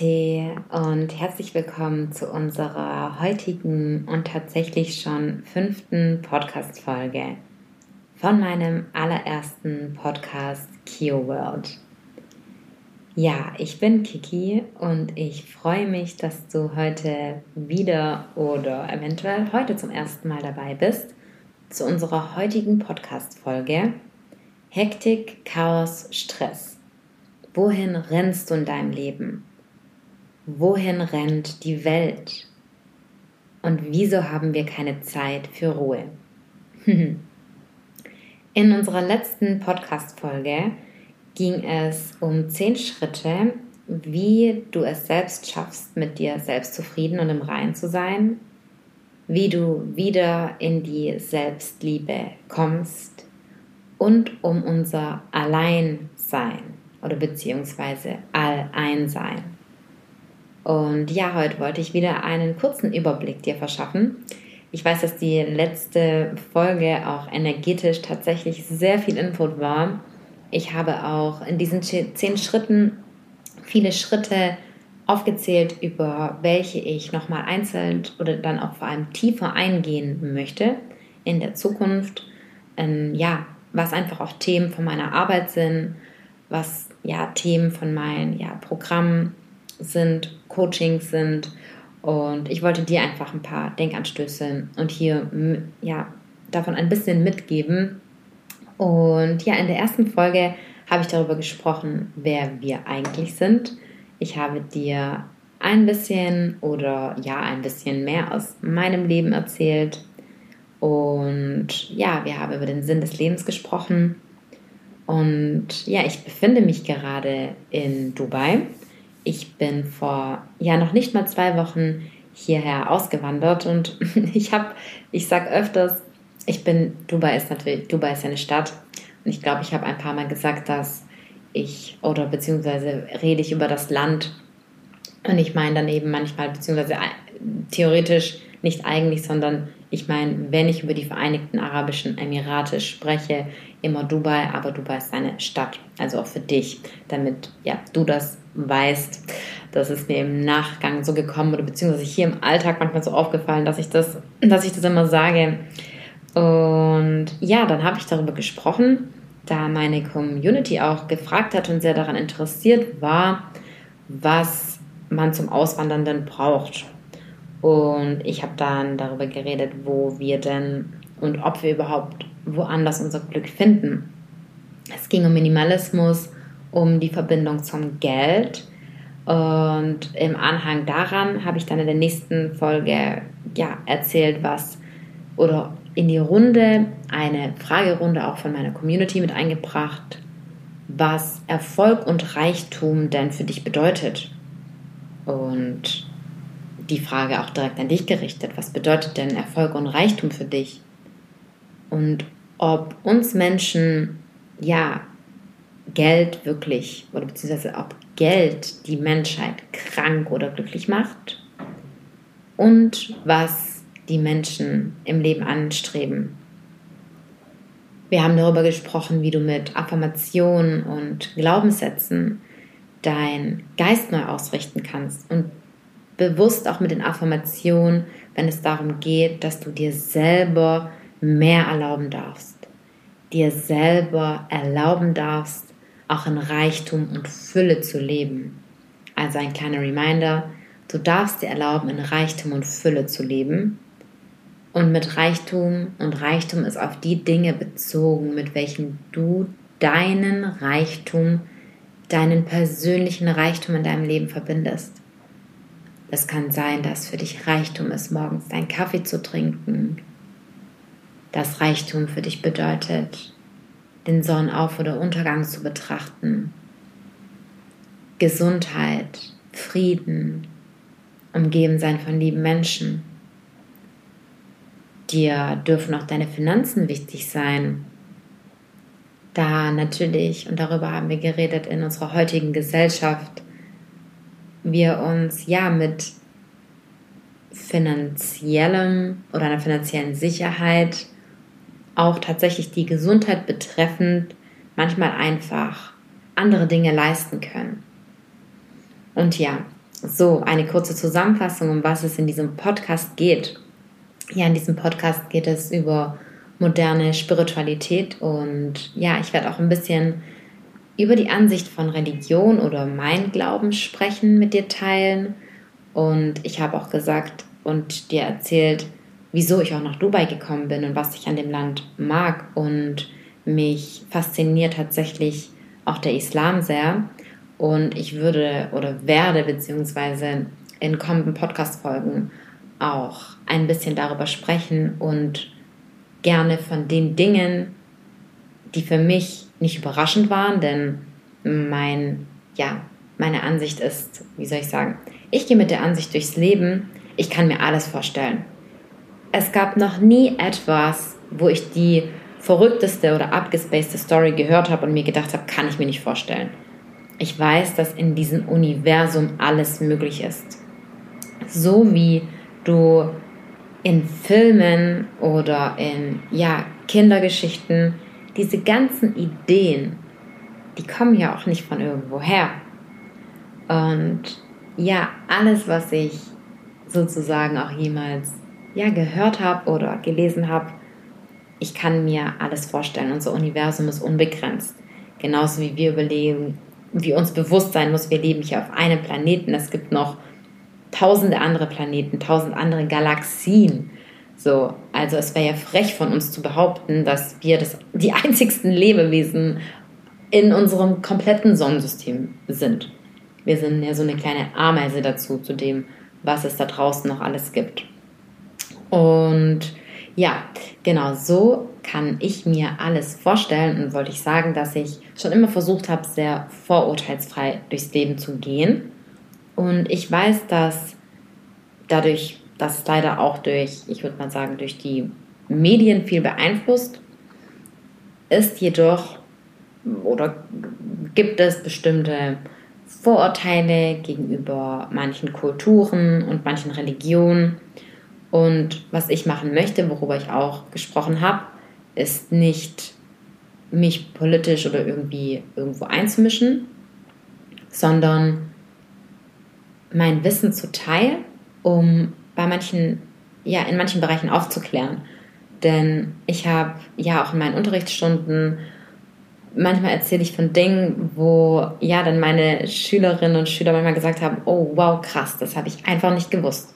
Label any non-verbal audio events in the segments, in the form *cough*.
Namaste und herzlich willkommen zu unserer heutigen und tatsächlich schon fünften Podcast-Folge von meinem allerersten Podcast Kio World. Ja, ich bin Kiki und ich freue mich, dass du heute wieder oder eventuell heute zum ersten Mal dabei bist zu unserer heutigen Podcast-Folge Hektik, Chaos, Stress. Wohin rennst du in deinem Leben? Wohin rennt die Welt? Und wieso haben wir keine Zeit für Ruhe? *laughs* In unserer letzten Podcast-Folge ging es um zehn Schritte, wie du es selbst schaffst, mit dir selbst zufrieden und im Reinen zu sein, wie du wieder in die Selbstliebe kommst und um unser Alleinsein oder beziehungsweise All-Einsein. Und ja, heute wollte ich wieder einen kurzen Überblick dir verschaffen. Ich weiß, dass die letzte Folge auch energetisch tatsächlich sehr viel Input war. Ich habe auch in diesen zehn Schritten viele Schritte aufgezählt, über welche ich nochmal einzeln oder dann auch vor allem tiefer eingehen möchte in der Zukunft. Ähm, ja, was einfach auch Themen von meiner Arbeit sind, was ja Themen von meinen ja, Programmen sind, Coachings sind. Und ich wollte dir einfach ein paar Denkanstöße und hier ja, davon ein bisschen mitgeben. Und ja, in der ersten Folge habe ich darüber gesprochen, wer wir eigentlich sind. Ich habe dir ein bisschen oder ja, ein bisschen mehr aus meinem Leben erzählt. Und ja, wir haben über den Sinn des Lebens gesprochen. Und ja, ich befinde mich gerade in Dubai ich bin vor ja noch nicht mal zwei Wochen hierher ausgewandert und *laughs* ich habe, ich sag öfters, ich bin, Dubai ist natürlich, Dubai ist eine Stadt und ich glaube, ich habe ein paar Mal gesagt, dass ich, oder beziehungsweise rede ich über das Land und ich meine dann eben manchmal, beziehungsweise theoretisch nicht eigentlich, sondern ich meine, wenn ich über die Vereinigten Arabischen Emirate spreche, immer Dubai, aber Dubai ist eine Stadt, also auch für dich, damit ja, du das weißt. Das ist mir im Nachgang so gekommen oder beziehungsweise hier im Alltag manchmal so aufgefallen, dass ich das, dass ich das immer sage. Und ja, dann habe ich darüber gesprochen, da meine Community auch gefragt hat und sehr daran interessiert war, was man zum Auswandern denn braucht. Und ich habe dann darüber geredet, wo wir denn und ob wir überhaupt woanders unser Glück finden. Es ging um Minimalismus, um die Verbindung zum Geld. Und im Anhang daran habe ich dann in der nächsten Folge ja, erzählt, was oder in die Runde eine Fragerunde auch von meiner Community mit eingebracht, was Erfolg und Reichtum denn für dich bedeutet. Und die Frage auch direkt an dich gerichtet, was bedeutet denn Erfolg und Reichtum für dich? Und ob uns Menschen ja Geld wirklich oder beziehungsweise ob Geld die Menschheit krank oder glücklich macht und was die Menschen im Leben anstreben. Wir haben darüber gesprochen, wie du mit Affirmationen und Glaubenssätzen dein Geist neu ausrichten kannst und bewusst auch mit den Affirmationen, wenn es darum geht, dass du dir selber mehr erlauben darfst, dir selber erlauben darfst, auch in Reichtum und Fülle zu leben. Also ein kleiner Reminder, du darfst dir erlauben, in Reichtum und Fülle zu leben. Und mit Reichtum und Reichtum ist auf die Dinge bezogen, mit welchen du deinen Reichtum, deinen persönlichen Reichtum in deinem Leben verbindest. Es kann sein, dass für dich Reichtum ist, morgens deinen Kaffee zu trinken. Dass Reichtum für dich bedeutet, den Sonnenauf- oder Untergang zu betrachten. Gesundheit, Frieden, umgeben sein von lieben Menschen. Dir dürfen auch deine Finanzen wichtig sein. Da natürlich, und darüber haben wir geredet in unserer heutigen Gesellschaft, wir uns ja mit finanziellem oder einer finanziellen Sicherheit auch tatsächlich die Gesundheit betreffend manchmal einfach andere Dinge leisten können. Und ja, so, eine kurze Zusammenfassung, um was es in diesem Podcast geht. Ja, in diesem Podcast geht es über moderne Spiritualität und ja, ich werde auch ein bisschen über die Ansicht von Religion oder mein Glauben sprechen, mit dir teilen. Und ich habe auch gesagt und dir erzählt, wieso ich auch nach Dubai gekommen bin und was ich an dem Land mag. Und mich fasziniert tatsächlich auch der Islam sehr. Und ich würde oder werde beziehungsweise in kommenden Podcast-Folgen auch ein bisschen darüber sprechen und gerne von den Dingen, die für mich nicht überraschend waren, denn mein, ja, meine Ansicht ist, wie soll ich sagen, ich gehe mit der Ansicht durchs Leben, ich kann mir alles vorstellen. Es gab noch nie etwas, wo ich die verrückteste oder abgespacede Story gehört habe und mir gedacht habe, kann ich mir nicht vorstellen. Ich weiß, dass in diesem Universum alles möglich ist. So wie du in Filmen oder in ja, Kindergeschichten diese ganzen Ideen, die kommen ja auch nicht von irgendwo her. Und ja, alles, was ich sozusagen auch jemals ja, gehört habe oder gelesen habe, ich kann mir alles vorstellen. Unser Universum ist unbegrenzt. Genauso wie wir überlegen, wie uns bewusst sein muss, wir leben hier auf einem Planeten. Es gibt noch tausende andere Planeten, tausend andere Galaxien. So, also es wäre ja frech von uns zu behaupten, dass wir das, die *laughs* einzigsten Lebewesen in unserem kompletten Sonnensystem sind. Wir sind ja so eine kleine Ameise dazu, zu dem, was es da draußen noch alles gibt. Und ja, genau so kann ich mir alles vorstellen und wollte ich sagen, dass ich schon immer versucht habe, sehr vorurteilsfrei durchs Leben zu gehen. Und ich weiß, dass dadurch das ist leider auch durch, ich würde mal sagen, durch die Medien viel beeinflusst, ist jedoch oder gibt es bestimmte Vorurteile gegenüber manchen Kulturen und manchen Religionen. Und was ich machen möchte, worüber ich auch gesprochen habe, ist nicht mich politisch oder irgendwie irgendwo einzumischen, sondern mein Wissen zu teilen, um bei manchen, ja, in manchen Bereichen aufzuklären. Denn ich habe ja auch in meinen Unterrichtsstunden manchmal erzähle ich von Dingen, wo ja dann meine Schülerinnen und Schüler manchmal gesagt haben, oh wow, krass, das habe ich einfach nicht gewusst.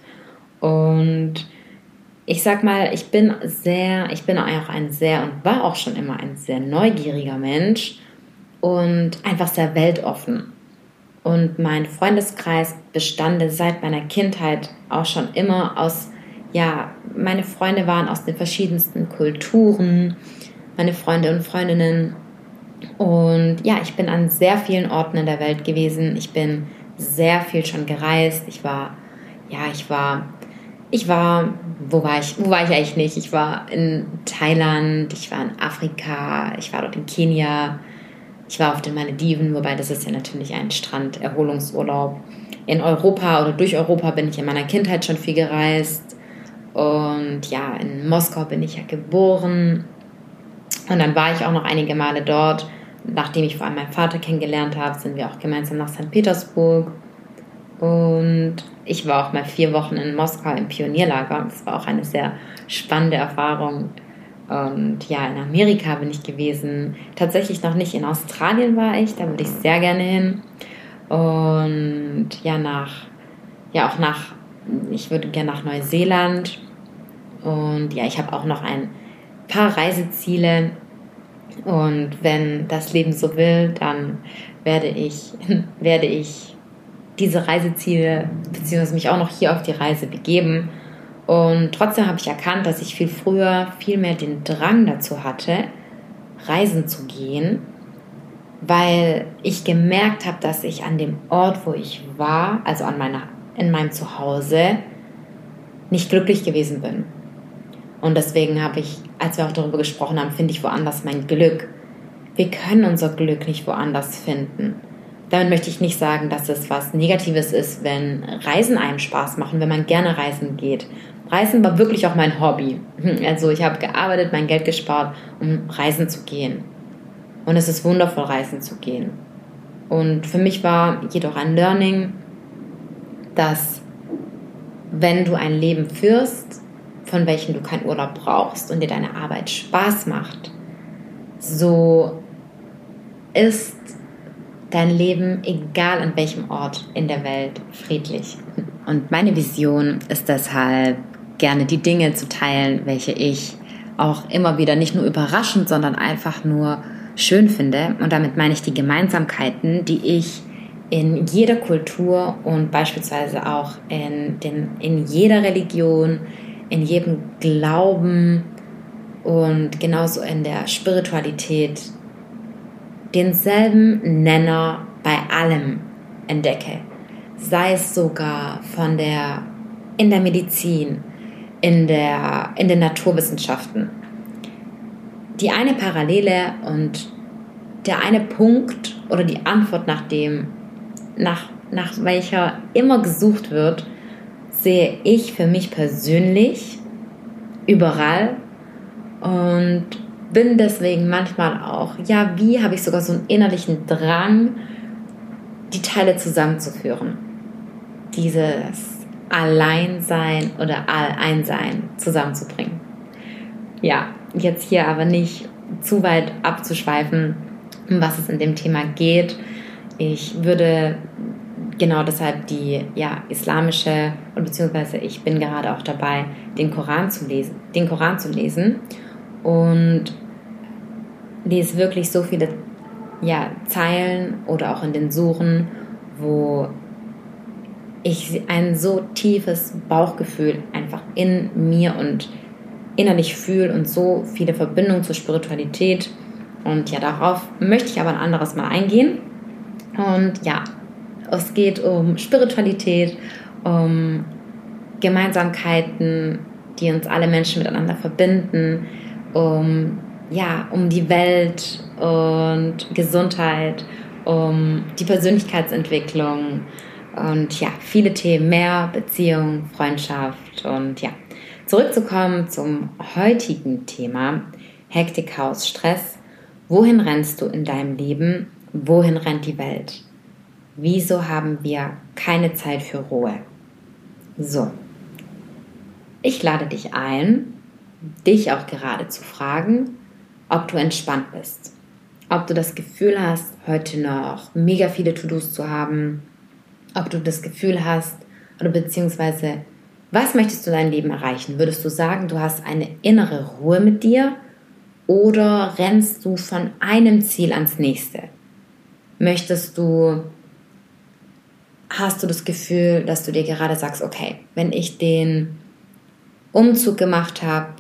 Und ich sag mal, ich bin sehr, ich bin auch ein sehr und war auch schon immer ein sehr neugieriger Mensch und einfach sehr weltoffen. Und mein Freundeskreis bestande seit meiner Kindheit auch schon immer aus, ja, meine Freunde waren aus den verschiedensten Kulturen, meine Freunde und Freundinnen. Und ja, ich bin an sehr vielen Orten in der Welt gewesen. Ich bin sehr viel schon gereist. Ich war, ja, ich war, ich war, wo war ich, wo war ich eigentlich nicht? Ich war in Thailand, ich war in Afrika, ich war dort in Kenia, ich war auf den Malediven, wobei das ist ja natürlich ein Strand-Erholungsurlaub. In Europa oder durch Europa bin ich in meiner Kindheit schon viel gereist. Und ja, in Moskau bin ich ja geboren. Und dann war ich auch noch einige Male dort. Nachdem ich vor allem meinen Vater kennengelernt habe, sind wir auch gemeinsam nach St. Petersburg. Und ich war auch mal vier Wochen in Moskau im Pionierlager. Das war auch eine sehr spannende Erfahrung. Und ja, in Amerika bin ich gewesen. Tatsächlich noch nicht in Australien war ich, da würde ich sehr gerne hin. Und ja, nach, ja, auch nach, ich würde gerne nach Neuseeland. Und ja, ich habe auch noch ein paar Reiseziele. Und wenn das Leben so will, dann werde ich, *laughs* werde ich diese Reiseziele, beziehungsweise mich auch noch hier auf die Reise begeben und trotzdem habe ich erkannt, dass ich viel früher viel mehr den Drang dazu hatte, reisen zu gehen, weil ich gemerkt habe, dass ich an dem Ort, wo ich war, also an meiner, in meinem Zuhause, nicht glücklich gewesen bin. Und deswegen habe ich, als wir auch darüber gesprochen haben, finde ich woanders mein Glück. Wir können unser Glück nicht woanders finden. Damit möchte ich nicht sagen, dass es was Negatives ist, wenn Reisen einem Spaß machen, wenn man gerne reisen geht Reisen war wirklich auch mein Hobby. Also ich habe gearbeitet, mein Geld gespart, um reisen zu gehen. Und es ist wundervoll, reisen zu gehen. Und für mich war jedoch ein Learning, dass wenn du ein Leben führst, von welchem du keinen Urlaub brauchst und dir deine Arbeit Spaß macht, so ist dein Leben, egal an welchem Ort in der Welt, friedlich. Und meine Vision ist deshalb, gerne die Dinge zu teilen, welche ich auch immer wieder nicht nur überraschend, sondern einfach nur schön finde. Und damit meine ich die Gemeinsamkeiten, die ich in jeder Kultur und beispielsweise auch in, den, in jeder Religion, in jedem Glauben und genauso in der Spiritualität denselben Nenner bei allem entdecke. Sei es sogar von der, in der Medizin, in, der, in den Naturwissenschaften. Die eine Parallele und der eine Punkt oder die Antwort nach dem, nach, nach welcher immer gesucht wird, sehe ich für mich persönlich überall und bin deswegen manchmal auch, ja, wie habe ich sogar so einen innerlichen Drang, die Teile zusammenzuführen. Dieses Alleinsein oder Alleinsein zusammenzubringen. Ja, jetzt hier aber nicht zu weit abzuschweifen, um was es in dem Thema geht. Ich würde genau deshalb die ja, islamische, beziehungsweise ich bin gerade auch dabei, den Koran zu lesen, den Koran zu lesen und lese wirklich so viele ja, Zeilen oder auch in den Suchen, wo ich ein so tiefes Bauchgefühl einfach in mir und innerlich fühle und so viele Verbindungen zur Spiritualität. Und ja, darauf möchte ich aber ein anderes Mal eingehen. Und ja, es geht um Spiritualität, um Gemeinsamkeiten, die uns alle Menschen miteinander verbinden, um, ja, um die Welt und Gesundheit, um die Persönlichkeitsentwicklung und ja, viele Themen mehr, Beziehung, Freundschaft und ja. Zurückzukommen zum heutigen Thema, Hektik, Chaos, Stress. Wohin rennst du in deinem Leben? Wohin rennt die Welt? Wieso haben wir keine Zeit für Ruhe? So, ich lade dich ein, dich auch gerade zu fragen, ob du entspannt bist. Ob du das Gefühl hast, heute noch mega viele To-Dos zu haben. Ob du das Gefühl hast, oder beziehungsweise, was möchtest du in deinem Leben erreichen? Würdest du sagen, du hast eine innere Ruhe mit dir? Oder rennst du von einem Ziel ans nächste? Möchtest du, hast du das Gefühl, dass du dir gerade sagst, okay, wenn ich den Umzug gemacht habe,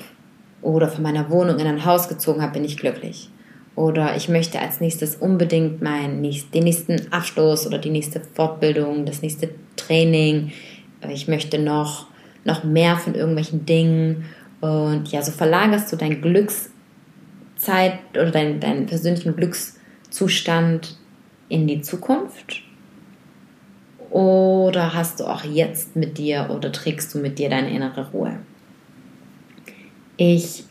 oder von meiner Wohnung in ein Haus gezogen habe, bin ich glücklich. Oder ich möchte als nächstes unbedingt meinen, den nächsten Abschluss oder die nächste Fortbildung, das nächste Training. Ich möchte noch, noch mehr von irgendwelchen Dingen. Und ja, so verlagerst du dein Glückszeit oder deinen, deinen persönlichen Glückszustand in die Zukunft. Oder hast du auch jetzt mit dir oder trägst du mit dir deine innere Ruhe? Ich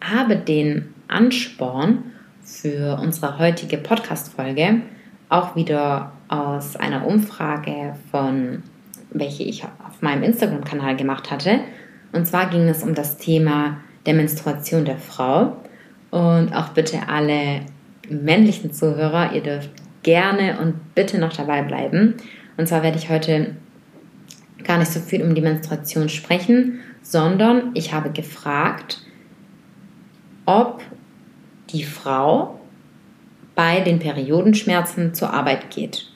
habe den Ansporn für unsere heutige Podcast-Folge auch wieder aus einer Umfrage von, welche ich auf meinem Instagram-Kanal gemacht hatte. Und zwar ging es um das Thema der Menstruation der Frau. Und auch bitte alle männlichen Zuhörer, ihr dürft gerne und bitte noch dabei bleiben. Und zwar werde ich heute gar nicht so viel um die Menstruation sprechen, sondern ich habe gefragt, ob die Frau bei den Periodenschmerzen zur Arbeit geht.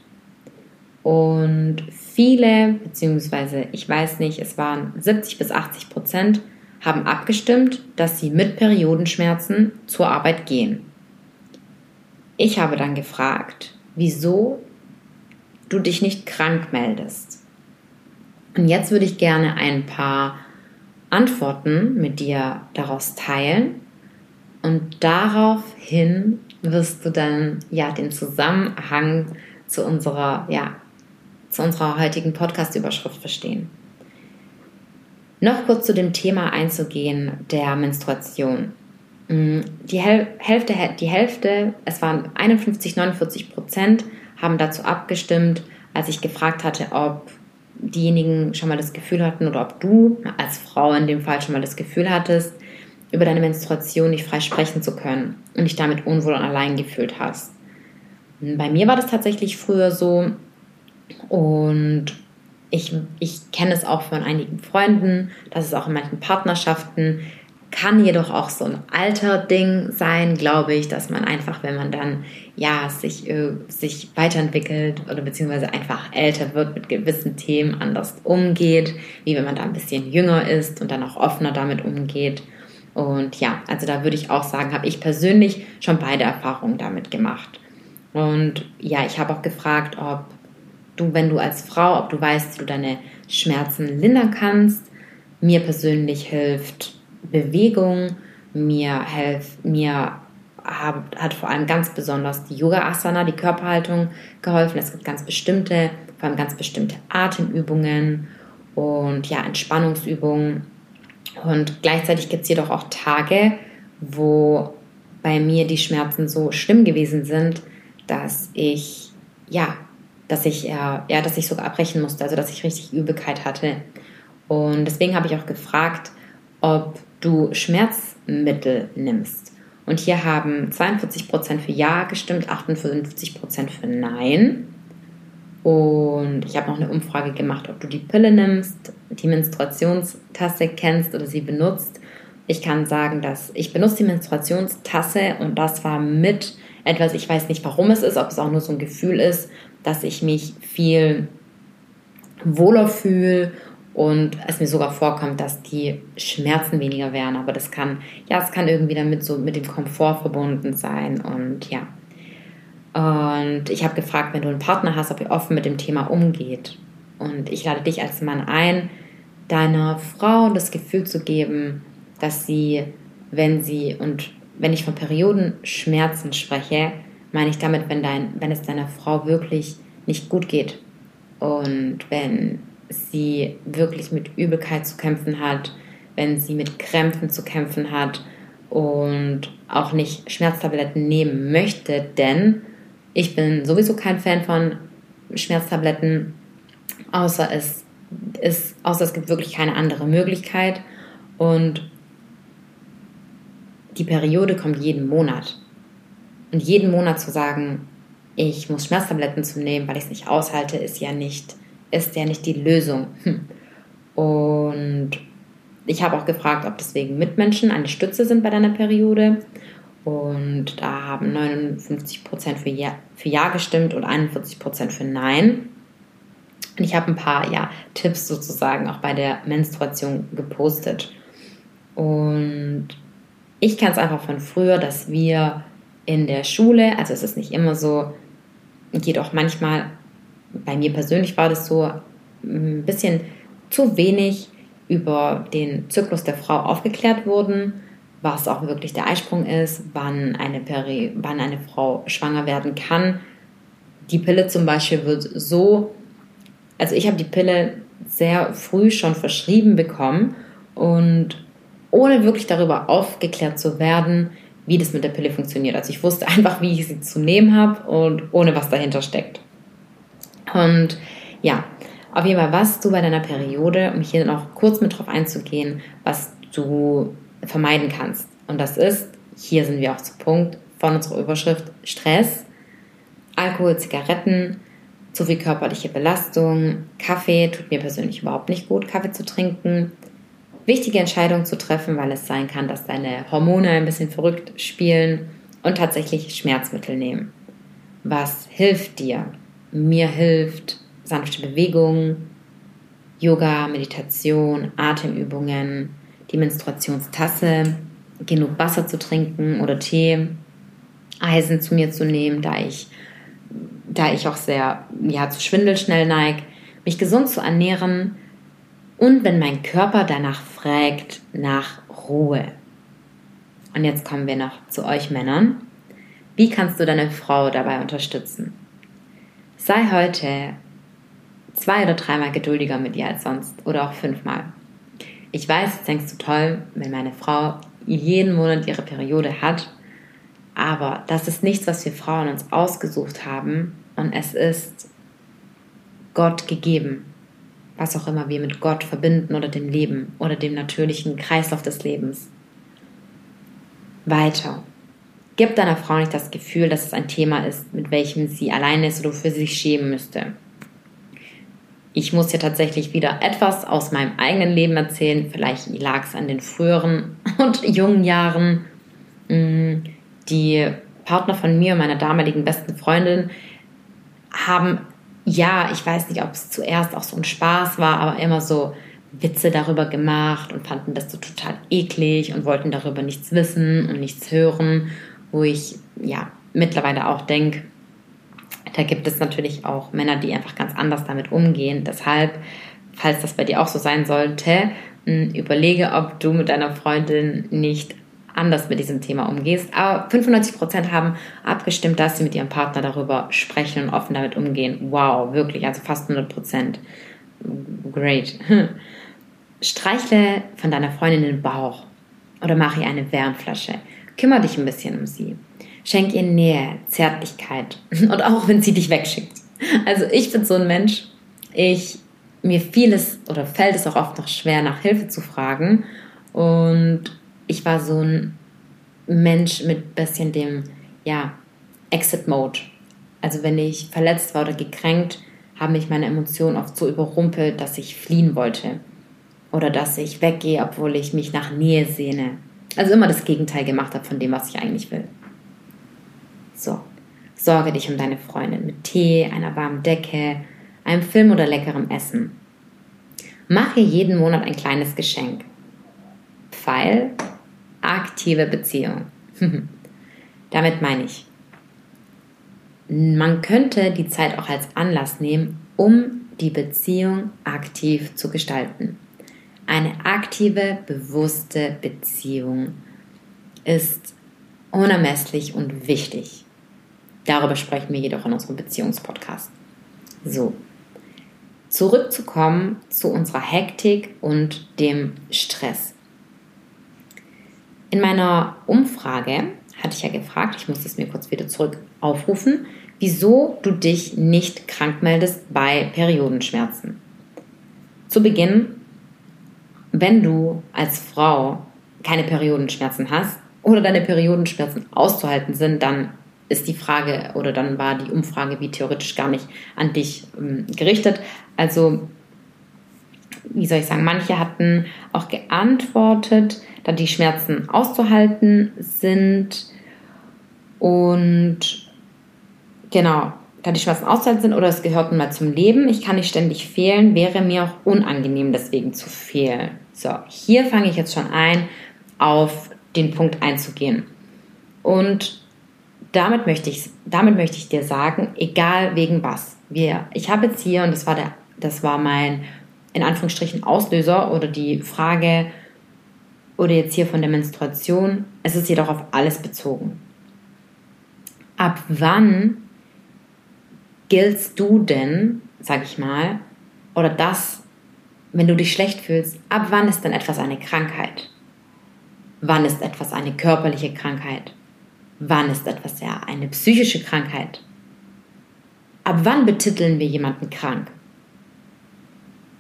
Und viele, beziehungsweise ich weiß nicht, es waren 70 bis 80 Prozent, haben abgestimmt, dass sie mit Periodenschmerzen zur Arbeit gehen. Ich habe dann gefragt, wieso du dich nicht krank meldest. Und jetzt würde ich gerne ein paar Antworten mit dir daraus teilen und daraufhin wirst du dann ja den Zusammenhang zu unserer ja zu unserer heutigen Podcast-Überschrift verstehen. Noch kurz zu dem Thema einzugehen der Menstruation. Mm, die Hälfte, die Hälfte, es waren 51, 49 Prozent, haben dazu abgestimmt, als ich gefragt hatte, ob diejenigen schon mal das Gefühl hatten oder ob du als Frau in dem Fall schon mal das Gefühl hattest, über deine Menstruation nicht frei sprechen zu können und dich damit unwohl und allein gefühlt hast. Bei mir war das tatsächlich früher so und ich, ich kenne es auch von einigen Freunden, das ist auch in manchen Partnerschaften, kann jedoch auch so ein Alterding sein, glaube ich, dass man einfach, wenn man dann ja sich, äh, sich weiterentwickelt oder beziehungsweise einfach älter wird, mit gewissen Themen anders umgeht, wie wenn man da ein bisschen jünger ist und dann auch offener damit umgeht. Und ja, also da würde ich auch sagen, habe ich persönlich schon beide Erfahrungen damit gemacht. Und ja, ich habe auch gefragt, ob du, wenn du als Frau, ob du weißt, wie du deine Schmerzen lindern kannst. Mir persönlich hilft Bewegung, mir hilft, mir hat, hat vor allem ganz besonders die Yoga-Asana, die Körperhaltung geholfen. Es gibt ganz bestimmte, vor allem ganz bestimmte Atemübungen und ja, Entspannungsübungen. Und gleichzeitig gibt es jedoch auch Tage, wo bei mir die Schmerzen so schlimm gewesen sind, dass ich, ja, dass ich, ja, ja, dass ich sogar abbrechen musste, also dass ich richtig Übelkeit hatte. Und deswegen habe ich auch gefragt, ob du Schmerzmittel nimmst. Und hier haben 42% für Ja gestimmt, 58% für Nein. Und ich habe noch eine Umfrage gemacht, ob du die Pille nimmst, die Menstruationstasse kennst oder sie benutzt. Ich kann sagen, dass ich benutze die Menstruationstasse und das war mit etwas, ich weiß nicht, warum es ist, ob es auch nur so ein Gefühl ist, dass ich mich viel wohler fühle und es mir sogar vorkommt, dass die Schmerzen weniger werden. Aber das kann, ja, es kann irgendwie damit so mit dem Komfort verbunden sein und ja. Und ich habe gefragt, wenn du einen Partner hast, ob ihr offen mit dem Thema umgeht. Und ich lade dich als Mann ein, deiner Frau das Gefühl zu geben, dass sie, wenn sie, und wenn ich von Periodenschmerzen spreche, meine ich damit, wenn, dein, wenn es deiner Frau wirklich nicht gut geht und wenn sie wirklich mit Übelkeit zu kämpfen hat, wenn sie mit Krämpfen zu kämpfen hat und auch nicht Schmerztabletten nehmen möchte, denn ich bin sowieso kein Fan von Schmerztabletten, außer es, ist, außer es gibt wirklich keine andere Möglichkeit und die Periode kommt jeden Monat. Und jeden Monat zu sagen, ich muss Schmerztabletten zu nehmen, weil ich es nicht aushalte, ist ja nicht ist ja nicht die Lösung. Hm. Und ich habe auch gefragt, ob deswegen Mitmenschen eine Stütze sind bei deiner Periode. Und da haben 59% für ja, für ja gestimmt und 41% für Nein. Und ich habe ein paar ja, Tipps sozusagen auch bei der Menstruation gepostet. Und ich kenne es einfach von früher, dass wir in der Schule, also es ist nicht immer so, geht auch manchmal bei mir persönlich war das so ein bisschen zu wenig über den Zyklus der Frau aufgeklärt wurden, was auch wirklich der Eisprung ist, wann eine, Peri wann eine Frau schwanger werden kann. Die Pille zum Beispiel wird so, also ich habe die Pille sehr früh schon verschrieben bekommen und ohne wirklich darüber aufgeklärt zu werden, wie das mit der Pille funktioniert. Also ich wusste einfach, wie ich sie zu nehmen habe und ohne was dahinter steckt. Und ja, auf jeden Fall, was du bei deiner Periode, um hier noch kurz mit drauf einzugehen, was du vermeiden kannst. Und das ist, hier sind wir auch zu Punkt von unserer Überschrift Stress, Alkohol, Zigaretten, zu viel körperliche Belastung, Kaffee tut mir persönlich überhaupt nicht gut, Kaffee zu trinken, wichtige Entscheidungen zu treffen, weil es sein kann, dass deine Hormone ein bisschen verrückt spielen und tatsächlich Schmerzmittel nehmen. Was hilft dir? Mir hilft sanfte Bewegung, Yoga, Meditation, Atemübungen, die Menstruationstasse, genug Wasser zu trinken oder Tee, Eisen zu mir zu nehmen, da ich, da ich auch sehr ja, zu Schwindel schnell neige, mich gesund zu ernähren und wenn mein Körper danach fragt, nach Ruhe. Und jetzt kommen wir noch zu euch Männern. Wie kannst du deine Frau dabei unterstützen? Sei heute zwei oder dreimal geduldiger mit ihr als sonst oder auch fünfmal. Ich weiß, jetzt denkst du toll, wenn meine Frau jeden Monat ihre Periode hat, aber das ist nichts, was wir Frauen uns ausgesucht haben und es ist Gott gegeben. was auch immer wir mit Gott verbinden oder dem Leben oder dem natürlichen Kreislauf des Lebens. Weiter. Gib deiner Frau nicht das Gefühl, dass es ein Thema ist, mit welchem sie alleine ist oder für sich schämen müsste. Ich muss dir tatsächlich wieder etwas aus meinem eigenen Leben erzählen. Vielleicht lag es an den früheren *laughs* und jungen Jahren. Mm, die Partner von mir meiner damaligen besten Freundin haben, ja, ich weiß nicht, ob es zuerst auch so ein Spaß war, aber immer so Witze darüber gemacht und fanden das so total eklig und wollten darüber nichts wissen und nichts hören wo ich ja mittlerweile auch denke, da gibt es natürlich auch Männer, die einfach ganz anders damit umgehen. Deshalb, falls das bei dir auch so sein sollte, hm, überlege, ob du mit deiner Freundin nicht anders mit diesem Thema umgehst. Aber 95% haben abgestimmt, dass sie mit ihrem Partner darüber sprechen und offen damit umgehen. Wow, wirklich, also fast 100%. Great. *laughs* Streichle von deiner Freundin den Bauch oder mache ihr eine Wärmflasche. Kümmere dich ein bisschen um sie. Schenk ihr Nähe, Zärtlichkeit *laughs* und auch wenn sie dich wegschickt. Also ich bin so ein Mensch, ich mir fiel es oder fällt es auch oft noch schwer, nach Hilfe zu fragen. Und ich war so ein Mensch mit bisschen dem, ja, Exit-Mode. Also wenn ich verletzt war oder gekränkt, haben mich meine Emotionen oft so überrumpelt, dass ich fliehen wollte. Oder dass ich weggehe, obwohl ich mich nach Nähe sehne. Also immer das Gegenteil gemacht habe von dem, was ich eigentlich will. So, sorge dich um deine Freundin mit Tee, einer warmen Decke, einem Film oder leckerem Essen. Mache jeden Monat ein kleines Geschenk. Pfeil, aktive Beziehung. *laughs* Damit meine ich, man könnte die Zeit auch als Anlass nehmen, um die Beziehung aktiv zu gestalten. Eine aktive, bewusste Beziehung ist unermesslich und wichtig. Darüber sprechen wir jedoch in unserem Beziehungspodcast. So, zurückzukommen zu unserer Hektik und dem Stress. In meiner Umfrage hatte ich ja gefragt, ich muss es mir kurz wieder zurück aufrufen, wieso du dich nicht krank meldest bei Periodenschmerzen. Zu Beginn wenn du als Frau keine Periodenschmerzen hast oder deine Periodenschmerzen auszuhalten sind, dann ist die Frage oder dann war die Umfrage wie theoretisch gar nicht an dich ähm, gerichtet. Also, wie soll ich sagen, manche hatten auch geantwortet, da die Schmerzen auszuhalten sind und genau, da die Schmerzen auszuhalten sind oder es gehört nun mal zum Leben, ich kann nicht ständig fehlen, wäre mir auch unangenehm deswegen zu fehlen. So, hier fange ich jetzt schon ein, auf den Punkt einzugehen. Und damit möchte ich, damit möchte ich dir sagen, egal wegen was. Wir, ich habe jetzt hier, und das war, der, das war mein, in Anführungsstrichen, Auslöser oder die Frage, oder jetzt hier von der Menstruation, es ist jedoch auf alles bezogen. Ab wann giltst du denn, sag ich mal, oder das wenn du dich schlecht fühlst, ab wann ist denn etwas eine Krankheit? Wann ist etwas eine körperliche Krankheit? Wann ist etwas ja eine psychische Krankheit? Ab wann betiteln wir jemanden krank?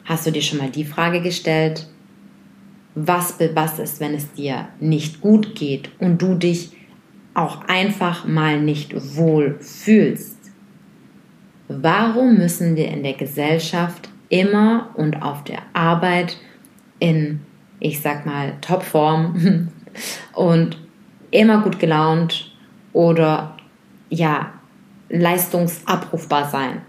Hast du dir schon mal die Frage gestellt, was, ist, wenn es dir nicht gut geht und du dich auch einfach mal nicht wohl fühlst? Warum müssen wir in der Gesellschaft immer und auf der Arbeit in, ich sag mal, Topform *laughs* und immer gut gelaunt oder ja, leistungsabrufbar sein.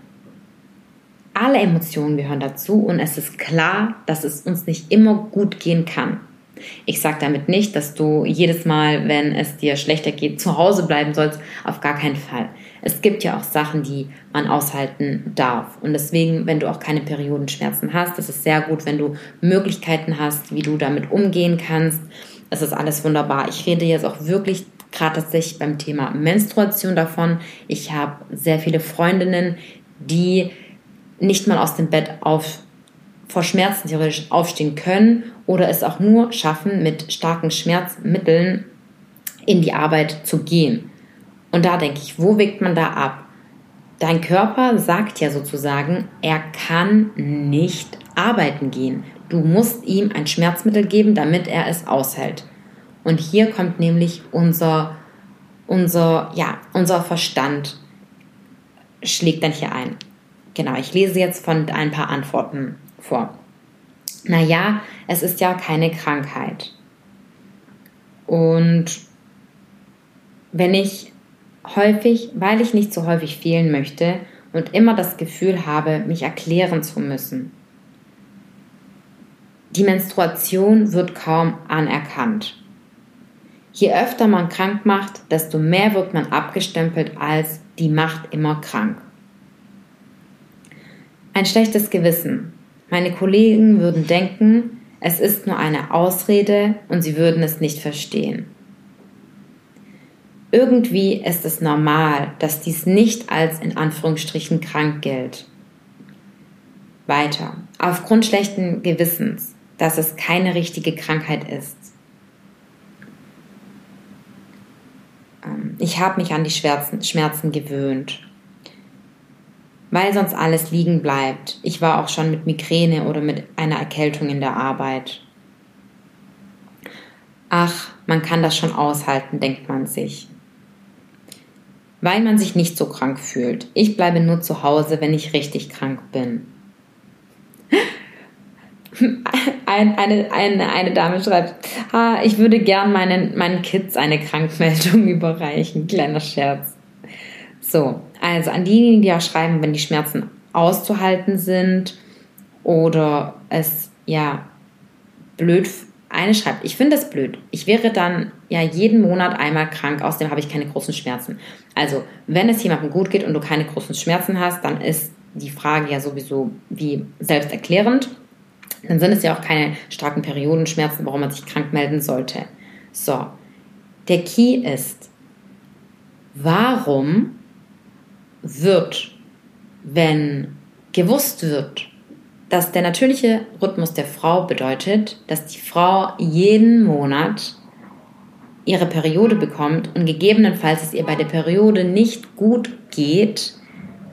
Alle Emotionen gehören dazu und es ist klar, dass es uns nicht immer gut gehen kann. Ich sage damit nicht, dass du jedes Mal, wenn es dir schlechter geht, zu Hause bleiben sollst. Auf gar keinen Fall. Es gibt ja auch Sachen, die man aushalten darf. Und deswegen, wenn du auch keine Periodenschmerzen hast, ist es sehr gut, wenn du Möglichkeiten hast, wie du damit umgehen kannst. Es ist alles wunderbar. Ich rede jetzt auch wirklich gerade tatsächlich beim Thema Menstruation davon. Ich habe sehr viele Freundinnen, die nicht mal aus dem Bett auf vor Schmerzen theoretisch aufstehen können oder es auch nur schaffen, mit starken Schmerzmitteln in die Arbeit zu gehen. Und da denke ich, wo wägt man da ab? dein Körper sagt ja sozusagen, er kann nicht arbeiten gehen. Du musst ihm ein Schmerzmittel geben, damit er es aushält. Und hier kommt nämlich unser, unser, ja, unser Verstand, schlägt dann hier ein. Genau, ich lese jetzt von ein paar Antworten vor. Naja, es ist ja keine Krankheit. Und wenn ich häufig, weil ich nicht so häufig fehlen möchte und immer das Gefühl habe, mich erklären zu müssen. Die Menstruation wird kaum anerkannt. Je öfter man krank macht, desto mehr wird man abgestempelt als die macht immer krank. Ein schlechtes Gewissen. Meine Kollegen würden denken, es ist nur eine Ausrede und sie würden es nicht verstehen. Irgendwie ist es normal, dass dies nicht als in Anführungsstrichen krank gilt. Weiter. Aufgrund schlechten Gewissens, dass es keine richtige Krankheit ist. Ähm, ich habe mich an die Schmerzen, Schmerzen gewöhnt, weil sonst alles liegen bleibt. Ich war auch schon mit Migräne oder mit einer Erkältung in der Arbeit. Ach, man kann das schon aushalten, denkt man sich weil man sich nicht so krank fühlt. Ich bleibe nur zu Hause, wenn ich richtig krank bin. Ein, eine, eine, eine Dame schreibt, ah, ich würde gern meinen, meinen Kids eine Krankmeldung *laughs* überreichen. Kleiner Scherz. So, also an diejenigen, die auch schreiben, wenn die Schmerzen auszuhalten sind oder es ja blöd eine schreibt, ich finde das blöd. Ich wäre dann ja jeden Monat einmal krank, außerdem habe ich keine großen Schmerzen. Also, wenn es jemandem gut geht und du keine großen Schmerzen hast, dann ist die Frage ja sowieso wie selbsterklärend. Dann sind es ja auch keine starken Periodenschmerzen, warum man sich krank melden sollte. So, der Key ist, warum wird, wenn gewusst wird, dass der natürliche Rhythmus der Frau bedeutet, dass die Frau jeden Monat ihre Periode bekommt und gegebenenfalls es ihr bei der Periode nicht gut geht,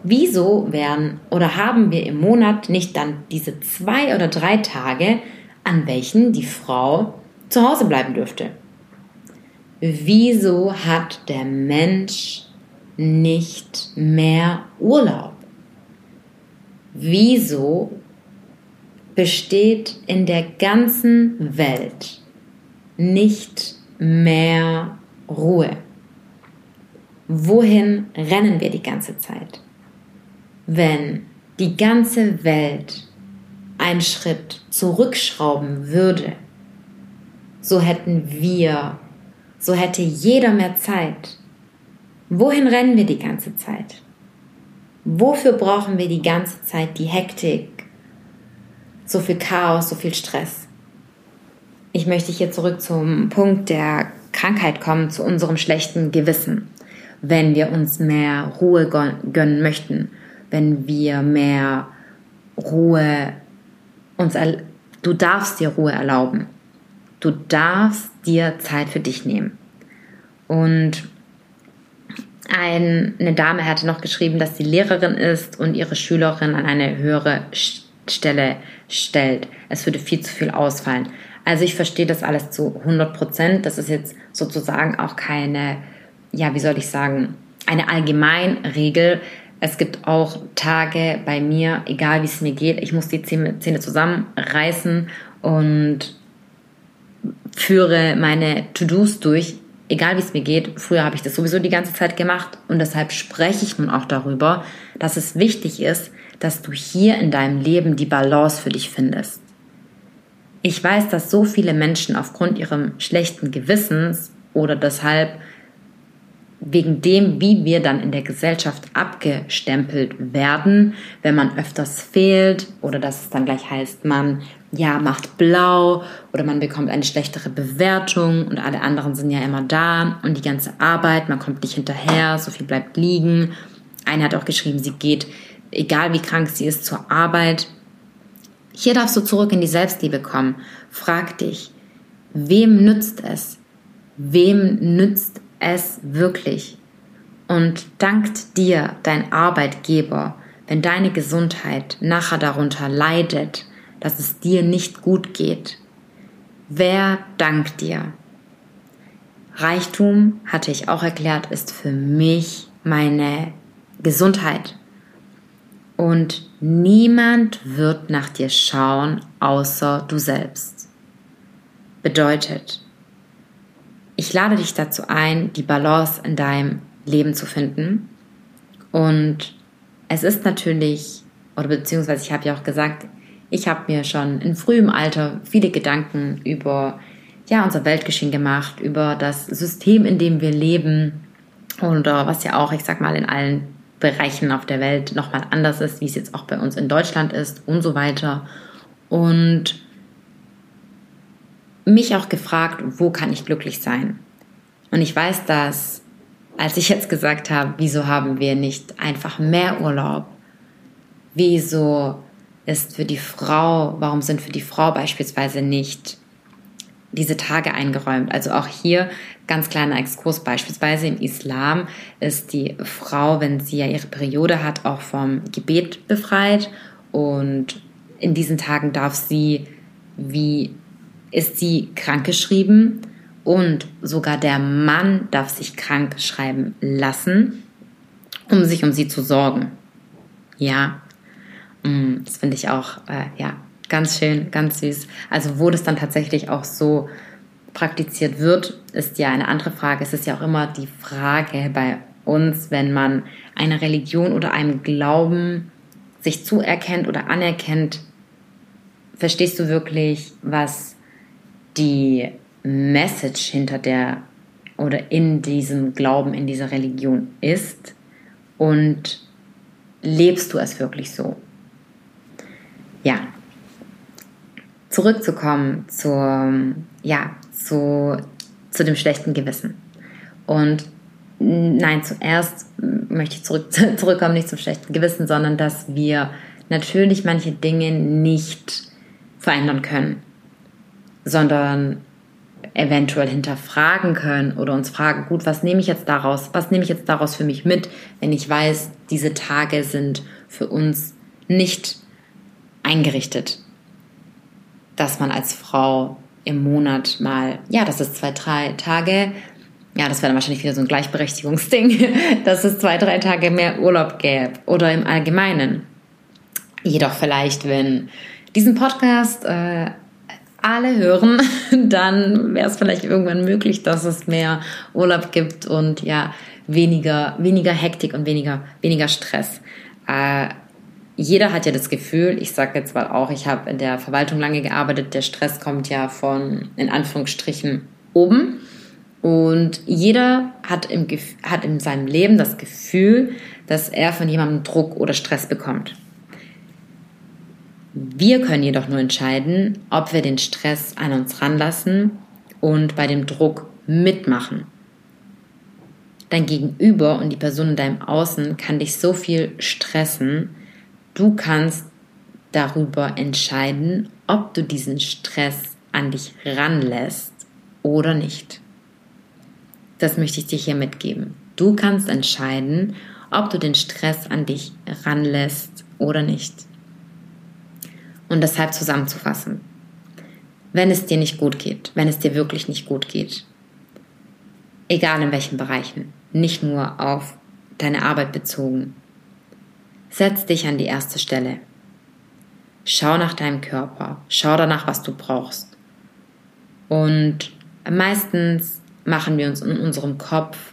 wieso werden oder haben wir im Monat nicht dann diese zwei oder drei Tage, an welchen die Frau zu Hause bleiben dürfte? Wieso hat der Mensch nicht mehr Urlaub? Wieso besteht in der ganzen Welt nicht mehr Ruhe. Wohin rennen wir die ganze Zeit? Wenn die ganze Welt einen Schritt zurückschrauben würde, so hätten wir, so hätte jeder mehr Zeit. Wohin rennen wir die ganze Zeit? Wofür brauchen wir die ganze Zeit die Hektik, so viel Chaos, so viel Stress. Ich möchte hier zurück zum Punkt der Krankheit kommen, zu unserem schlechten Gewissen. Wenn wir uns mehr Ruhe gönnen möchten, wenn wir mehr Ruhe uns, du darfst dir Ruhe erlauben. Du darfst dir Zeit für dich nehmen. Und eine Dame hatte noch geschrieben, dass sie Lehrerin ist und ihre Schülerin an eine höhere Stelle stellt. Es würde viel zu viel ausfallen. Also ich verstehe das alles zu 100 Prozent. Das ist jetzt sozusagen auch keine, ja, wie soll ich sagen, eine Allgemeinregel. Es gibt auch Tage bei mir, egal wie es mir geht, ich muss die Zähne zusammenreißen und führe meine To-Dos durch, egal wie es mir geht. Früher habe ich das sowieso die ganze Zeit gemacht und deshalb spreche ich nun auch darüber, dass es wichtig ist, dass du hier in deinem Leben die Balance für dich findest. Ich weiß, dass so viele Menschen aufgrund ihrem schlechten Gewissens oder deshalb wegen dem, wie wir dann in der Gesellschaft abgestempelt werden, wenn man öfters fehlt oder dass es dann gleich heißt, man ja macht blau oder man bekommt eine schlechtere Bewertung und alle anderen sind ja immer da und die ganze Arbeit, man kommt nicht hinterher, so viel bleibt liegen. Eine hat auch geschrieben, sie geht egal wie krank sie ist, zur Arbeit. Hier darfst du zurück in die Selbstliebe kommen. Frag dich, wem nützt es? Wem nützt es wirklich? und dankt dir dein Arbeitgeber, wenn deine Gesundheit nachher darunter leidet, dass es dir nicht gut geht? Wer dankt dir? Reichtum, hatte ich auch erklärt, ist für mich meine Gesundheit. Und niemand wird nach dir schauen, außer du selbst. Bedeutet, ich lade dich dazu ein, die Balance in deinem Leben zu finden. Und es ist natürlich, oder beziehungsweise ich habe ja auch gesagt, ich habe mir schon in frühem Alter viele Gedanken über ja, unser Weltgeschehen gemacht, über das System, in dem wir leben und was ja auch, ich sag mal, in allen Bereichen auf der Welt nochmal anders ist, wie es jetzt auch bei uns in Deutschland ist und so weiter. Und mich auch gefragt, wo kann ich glücklich sein? Und ich weiß, dass als ich jetzt gesagt habe, wieso haben wir nicht einfach mehr Urlaub? Wieso ist für die Frau, warum sind für die Frau beispielsweise nicht diese Tage eingeräumt? Also auch hier ganz kleiner Exkurs beispielsweise im Islam ist die Frau, wenn sie ja ihre Periode hat, auch vom Gebet befreit und in diesen Tagen darf sie, wie ist sie krankgeschrieben und sogar der Mann darf sich krank schreiben lassen, um sich um sie zu sorgen. Ja, mm, das finde ich auch, äh, ja, ganz schön, ganz süß. Also wo das dann tatsächlich auch so praktiziert wird, ist ja eine andere Frage. Es ist ja auch immer die Frage bei uns, wenn man einer Religion oder einem Glauben sich zuerkennt oder anerkennt, verstehst du wirklich, was die Message hinter der oder in diesem Glauben, in dieser Religion ist und lebst du es wirklich so? Ja. Zurückzukommen zur, ja, zu, zu dem schlechten Gewissen. Und nein, zuerst möchte ich zurück, *laughs* zurückkommen, nicht zum schlechten Gewissen, sondern dass wir natürlich manche Dinge nicht verändern können, sondern eventuell hinterfragen können oder uns fragen, gut, was nehme ich jetzt daraus, was nehme ich jetzt daraus für mich mit, wenn ich weiß, diese Tage sind für uns nicht eingerichtet, dass man als Frau im Monat mal, ja, das ist zwei, drei Tage, ja, das wäre dann wahrscheinlich wieder so ein Gleichberechtigungsding, *laughs* dass es zwei, drei Tage mehr Urlaub gäbe oder im Allgemeinen. Jedoch vielleicht, wenn diesen Podcast äh, alle hören, *laughs* dann wäre es vielleicht irgendwann möglich, dass es mehr Urlaub gibt und ja, weniger, weniger Hektik und weniger, weniger Stress. Äh, jeder hat ja das Gefühl, ich sage jetzt mal auch, ich habe in der Verwaltung lange gearbeitet, der Stress kommt ja von, in Anführungsstrichen, oben. Und jeder hat, im, hat in seinem Leben das Gefühl, dass er von jemandem Druck oder Stress bekommt. Wir können jedoch nur entscheiden, ob wir den Stress an uns ranlassen und bei dem Druck mitmachen. Dein Gegenüber und die Person in deinem Außen kann dich so viel stressen. Du kannst darüber entscheiden, ob du diesen Stress an dich ranlässt oder nicht. Das möchte ich dir hier mitgeben. Du kannst entscheiden, ob du den Stress an dich ranlässt oder nicht und deshalb zusammenzufassen. Wenn es dir nicht gut geht, wenn es dir wirklich nicht gut geht, egal in welchen Bereichen, nicht nur auf deine Arbeit bezogen, setz dich an die erste Stelle. Schau nach deinem Körper, schau danach, was du brauchst. Und meistens machen wir uns in unserem Kopf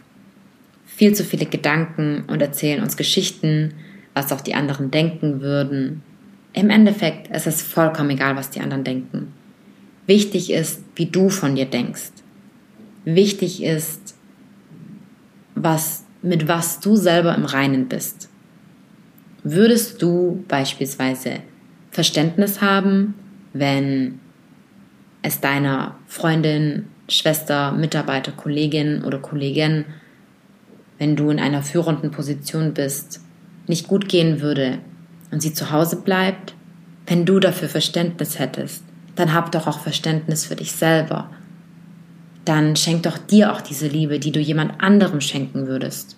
viel zu viele Gedanken und erzählen uns Geschichten, was auch die anderen denken würden, im Endeffekt ist es vollkommen egal, was die anderen denken. Wichtig ist, wie du von dir denkst. Wichtig ist, was, mit was du selber im Reinen bist. Würdest du beispielsweise Verständnis haben, wenn es deiner Freundin, Schwester, Mitarbeiter, Kollegin oder Kollegin, wenn du in einer führenden Position bist, nicht gut gehen würde, und sie zu Hause bleibt, wenn du dafür Verständnis hättest, dann hab doch auch Verständnis für dich selber. Dann schenk doch dir auch diese Liebe, die du jemand anderem schenken würdest.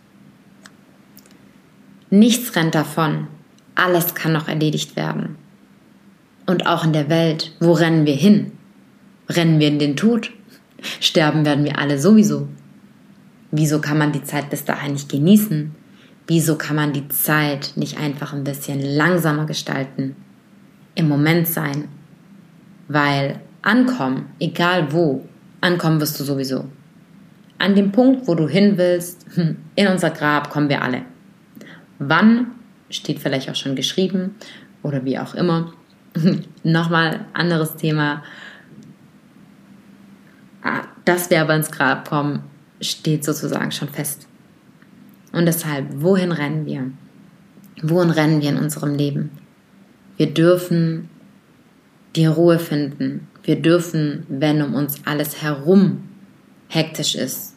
Nichts rennt davon. Alles kann noch erledigt werden. Und auch in der Welt, wo rennen wir hin? Rennen wir in den Tod? Sterben werden wir alle sowieso. Wieso kann man die Zeit bis dahin nicht genießen? Wieso kann man die Zeit nicht einfach ein bisschen langsamer gestalten? Im Moment sein. Weil ankommen, egal wo, ankommen wirst du sowieso. An dem Punkt, wo du hin willst, hm, in unser Grab kommen wir alle. Wann steht vielleicht auch schon geschrieben oder wie auch immer. *laughs* Nochmal anderes Thema. Ah, dass wir aber ins Grab kommen, steht sozusagen schon fest. Und deshalb, wohin rennen wir? Wohin rennen wir in unserem Leben? Wir dürfen die Ruhe finden. Wir dürfen, wenn um uns alles herum hektisch ist,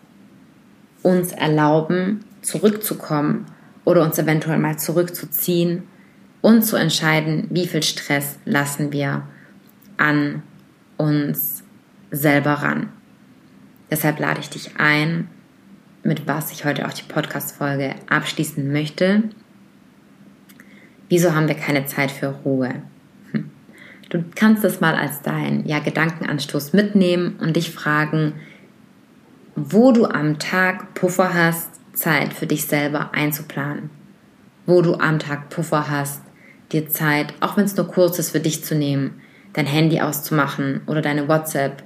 uns erlauben, zurückzukommen oder uns eventuell mal zurückzuziehen und zu entscheiden, wie viel Stress lassen wir an uns selber ran. Deshalb lade ich dich ein, mit was ich heute auch die Podcast-Folge abschließen möchte. Wieso haben wir keine Zeit für Ruhe? Hm. Du kannst es mal als dein ja, Gedankenanstoß mitnehmen und dich fragen, wo du am Tag Puffer hast, Zeit für dich selber einzuplanen. Wo du am Tag Puffer hast, dir Zeit, auch wenn es nur kurz ist, für dich zu nehmen, dein Handy auszumachen oder deine WhatsApp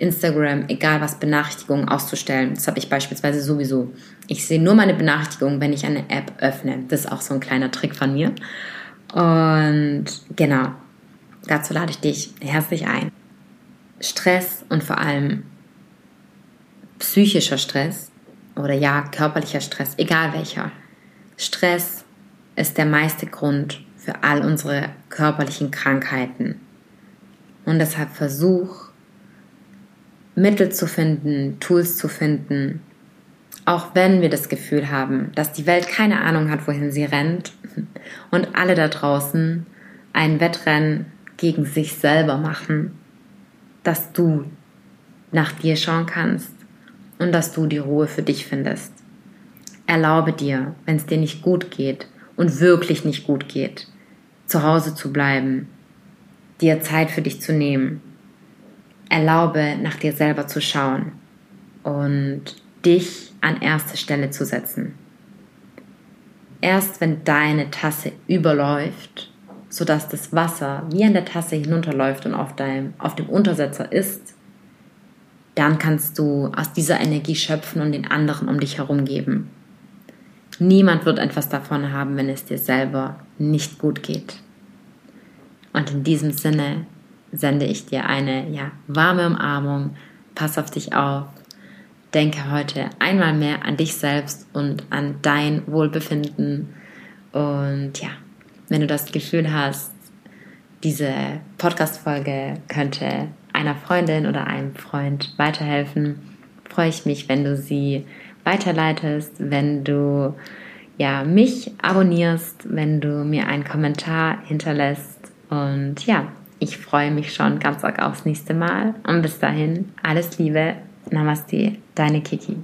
Instagram, egal was, Benachrichtigungen auszustellen. Das habe ich beispielsweise sowieso. Ich sehe nur meine Benachrichtigungen, wenn ich eine App öffne. Das ist auch so ein kleiner Trick von mir. Und genau, dazu lade ich dich herzlich ein. Stress und vor allem psychischer Stress oder ja, körperlicher Stress, egal welcher. Stress ist der meiste Grund für all unsere körperlichen Krankheiten. Und deshalb versuch, Mittel zu finden, Tools zu finden, auch wenn wir das Gefühl haben, dass die Welt keine Ahnung hat, wohin sie rennt *laughs* und alle da draußen ein Wettrennen gegen sich selber machen, dass du nach dir schauen kannst und dass du die Ruhe für dich findest. Erlaube dir, wenn es dir nicht gut geht und wirklich nicht gut geht, zu Hause zu bleiben, dir Zeit für dich zu nehmen erlaube, nach dir selber zu schauen und dich an erste Stelle zu setzen. Erst wenn deine Tasse überläuft, sodass das Wasser wie an der Tasse hinunterläuft und auf, deinem, auf dem Untersetzer ist, dann kannst du aus dieser Energie schöpfen und den anderen um dich herum geben. Niemand wird etwas davon haben, wenn es dir selber nicht gut geht. Und in diesem Sinne sende ich dir eine ja, warme Umarmung. Pass auf dich auf. Denke heute einmal mehr an dich selbst und an dein Wohlbefinden. Und ja, wenn du das Gefühl hast, diese Podcast-Folge könnte einer Freundin oder einem Freund weiterhelfen, freue ich mich, wenn du sie weiterleitest, wenn du ja, mich abonnierst, wenn du mir einen Kommentar hinterlässt. Und ja, ich freue mich schon ganz arg aufs nächste Mal. Und bis dahin, alles Liebe. Namaste, deine Kiki.